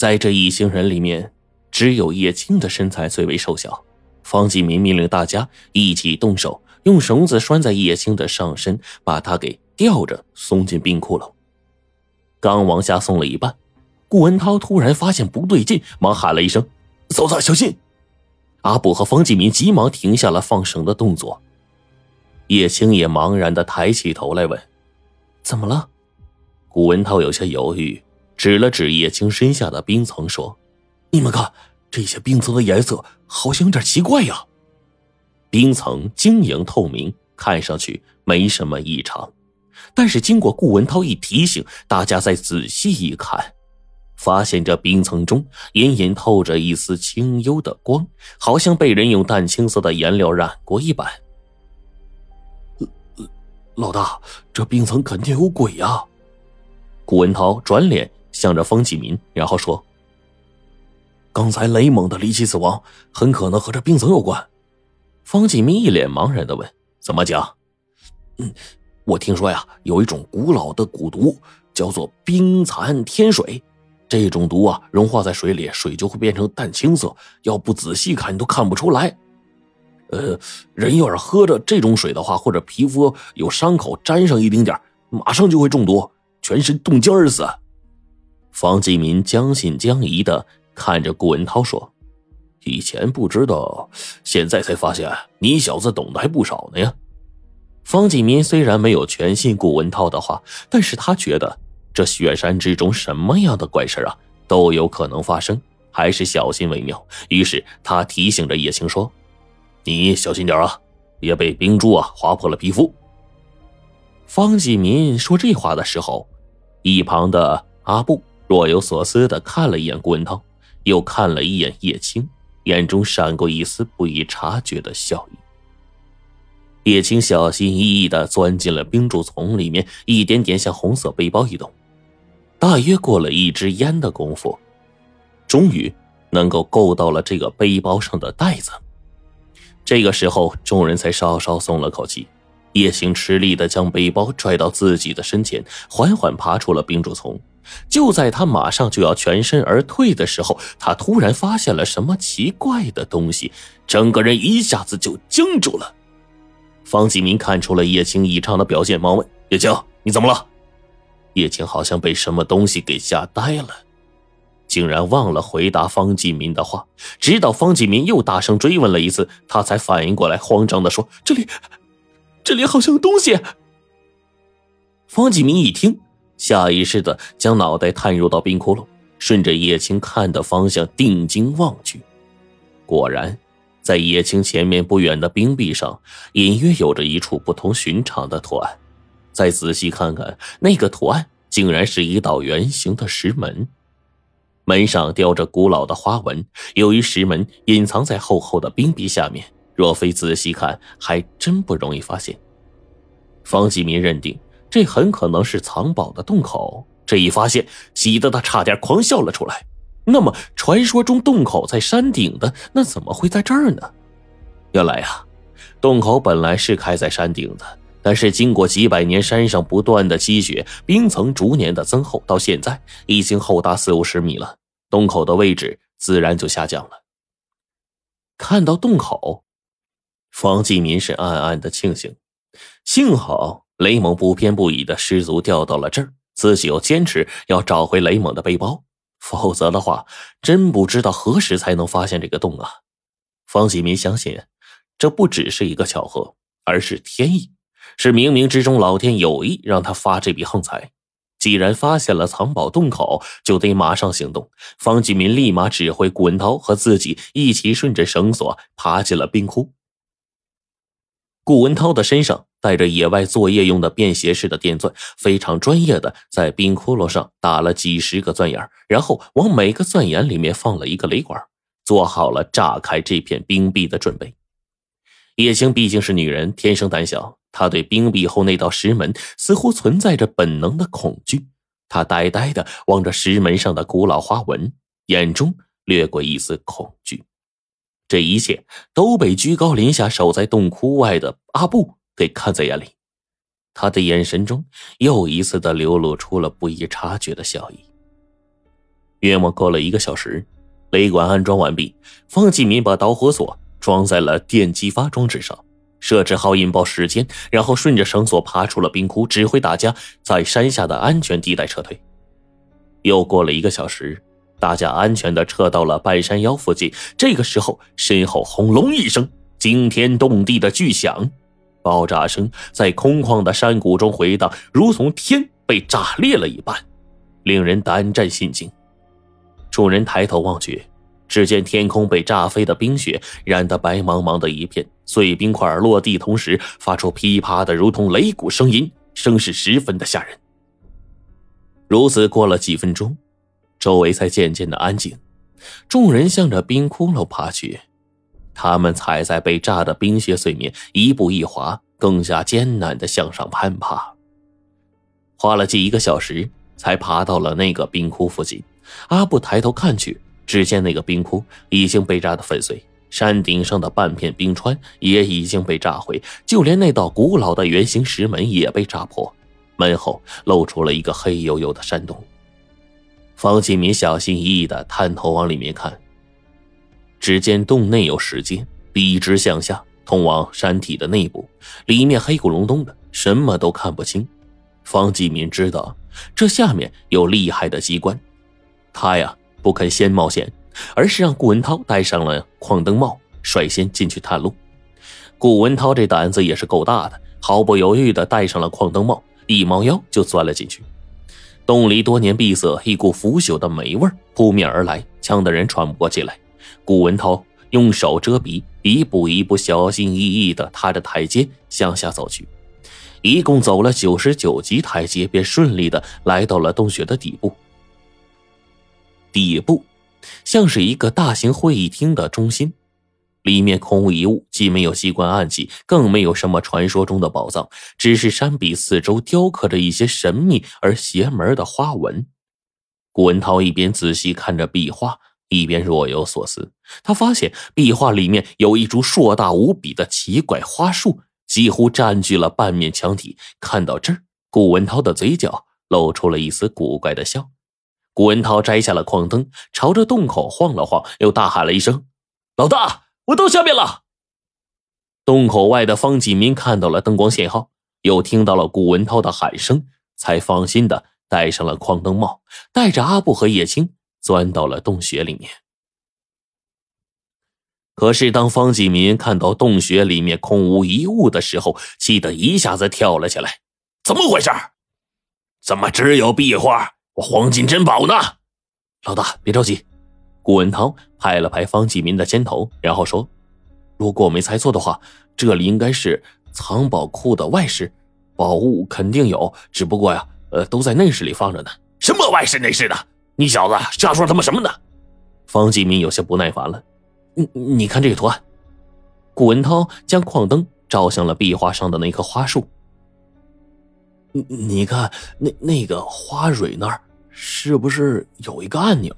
在这一行人里面，只有叶青的身材最为瘦小。方继民命令大家一起动手，用绳子拴在叶青的上身，把他给吊着送进冰窟窿。刚往下送了一半，顾文涛突然发现不对劲，忙喊了一声：“嫂子，小心！”阿布和方继民急忙停下了放绳的动作。叶青也茫然的抬起头来问：“怎么了？”顾文涛有些犹豫，指了指叶青身下的冰层，说：“你们看，这些冰层的颜色好像有点奇怪呀。”冰层晶莹透明，看上去没什么异常，但是经过顾文涛一提醒，大家再仔细一看，发现这冰层中隐隐透着一丝清幽的光，好像被人用淡青色的颜料染过一般。老大，这冰层肯定有鬼呀！顾文涛转脸向着方启民，然后说：“刚才雷猛的离奇死亡，很可能和这冰层有关。”方启民一脸茫然的问：“怎么讲？”“嗯，我听说呀，有一种古老的蛊毒，叫做冰蚕天水。这种毒啊，融化在水里，水就会变成淡青色，要不仔细看，你都看不出来。”呃，人要是喝着这种水的话，或者皮肤有伤口沾上一丁点马上就会中毒，全身冻僵而死。方继民将信将疑的看着顾文涛说：“以前不知道，现在才发现，你小子懂得还不少呢呀。”方继民虽然没有全信顾文涛的话，但是他觉得这雪山之中什么样的怪事啊都有可能发生，还是小心为妙。于是他提醒着叶青说。你小心点啊，别被冰珠啊划破了皮肤。方继民说这话的时候，一旁的阿布若有所思的看了一眼顾文涛，又看了一眼叶青，眼中闪过一丝不易察觉的笑意。叶青小心翼翼的钻进了冰柱丛里面，一点点向红色背包移动。大约过了一支烟的功夫，终于能够够到了这个背包上的袋子。这个时候，众人才稍稍松了口气。叶星吃力的将背包拽到自己的身前，缓缓爬出了冰柱丛。就在他马上就要全身而退的时候，他突然发现了什么奇怪的东西，整个人一下子就僵住了。方继民看出了叶青异常的表现，忙问：“叶青，你怎么了？”叶青好像被什么东西给吓呆了。竟然忘了回答方继民的话，直到方继民又大声追问了一次，他才反应过来，慌张的说：“这里，这里好像有东西。”方继民一听，下意识的将脑袋探入到冰窟窿，顺着叶青看的方向定睛望去，果然，在叶青前面不远的冰壁上，隐约有着一处不同寻常的图案。再仔细看看，那个图案竟然是一道圆形的石门。门上雕着古老的花纹，由于石门隐藏在厚厚的冰壁下面，若非仔细看，还真不容易发现。方继民认定这很可能是藏宝的洞口，这一发现，喜得他差点狂笑了出来。那么，传说中洞口在山顶的，那怎么会在这儿呢？原来呀，洞口本来是开在山顶的。但是经过几百年山上不断的积雪，冰层逐年的增厚，到现在已经厚达四五十米了，洞口的位置自然就下降了。看到洞口，方继民是暗暗的庆幸，幸好雷猛不偏不倚的失足掉到了这儿，自己又坚持要找回雷猛的背包，否则的话，真不知道何时才能发现这个洞啊！方继民相信，这不只是一个巧合，而是天意。是冥冥之中，老天有意让他发这笔横财。既然发现了藏宝洞口，就得马上行动。方继民立马指挥顾文涛和自己一起顺着绳索爬进了冰窟。顾文涛的身上带着野外作业用的便携式的电钻，非常专业的在冰窟窿上打了几十个钻眼，然后往每个钻眼里面放了一个雷管，做好了炸开这片冰壁的准备。叶青毕竟是女人，天生胆小。她对冰壁后那道石门似乎存在着本能的恐惧。她呆呆的望着石门上的古老花纹，眼中掠过一丝恐惧。这一切都被居高临下守在洞窟外的阿布给看在眼里。他的眼神中又一次的流露出了不易察觉的笑意。约莫过了一个小时，雷管安装完毕，方继民把导火索装在了电击发装置上，设置好引爆时间，然后顺着绳索爬出了冰窟，指挥大家在山下的安全地带撤退。又过了一个小时，大家安全的撤到了半山腰附近。这个时候，身后轰隆一声惊天动地的巨响，爆炸声在空旷的山谷中回荡，如同天被炸裂了一般，令人胆战心惊。众人抬头望去，只见天空被炸飞的冰雪染得白茫茫的一片，碎冰块落地同时发出噼啪的如同擂鼓声音，声势十分的吓人。如此过了几分钟，周围才渐渐的安静。众人向着冰窟窿爬去，他们踩在被炸的冰屑碎面，一步一滑，更加艰难的向上攀爬。花了近一个小时，才爬到了那个冰窟附近。阿布抬头看去，只见那个冰窟已经被炸得粉碎，山顶上的半片冰川也已经被炸毁，就连那道古老的圆形石门也被炸破，门后露出了一个黑黝黝的山洞。方启民小心翼翼地探头往里面看，只见洞内有石阶，笔直向下通往山体的内部，里面黑咕隆咚的，什么都看不清。方继民知道这下面有厉害的机关。他呀不肯先冒险，而是让顾文涛戴上了矿灯帽，率先进去探路。顾文涛这胆子也是够大的，毫不犹豫地戴上了矿灯帽，一猫腰就钻了进去。洞里多年闭塞，一股腐朽的霉味扑面而来，呛得人喘不过气来。顾文涛用手遮鼻，一步一步小心翼翼地踏着台阶向下走去。一共走了九十九级台阶，便顺利地来到了洞穴的底部。底部像是一个大型会议厅的中心，里面空无一物，既没有机关暗器，更没有什么传说中的宝藏，只是山壁四周雕刻着一些神秘而邪门的花纹。顾文涛一边仔细看着壁画，一边若有所思。他发现壁画里面有一株硕大无比的奇怪花树，几乎占据了半面墙体。看到这儿，顾文涛的嘴角露出了一丝古怪的笑。顾文涛摘下了矿灯，朝着洞口晃了晃，又大喊了一声：“老大，我到下面了！”洞口外的方继民看到了灯光信号，又听到了顾文涛的喊声，才放心的戴上了矿灯帽，带着阿布和叶青钻到了洞穴里面。可是，当方继民看到洞穴里面空无一物的时候，气得一下子跳了起来：“怎么回事？怎么只有壁画？”我黄金珍宝呢？老大，别着急。顾文涛拍了拍方继民的肩头，然后说：“如果我没猜错的话，这里应该是藏宝库的外室，宝物肯定有，只不过呀，呃，都在内室里放着呢。什么外室内室的？你小子瞎说他妈什么呢？”方继民有些不耐烦了。你你看这个图案。顾文涛将矿灯照向了壁画上的那棵花树。你你看那那个花蕊那儿。是不是有一个按钮？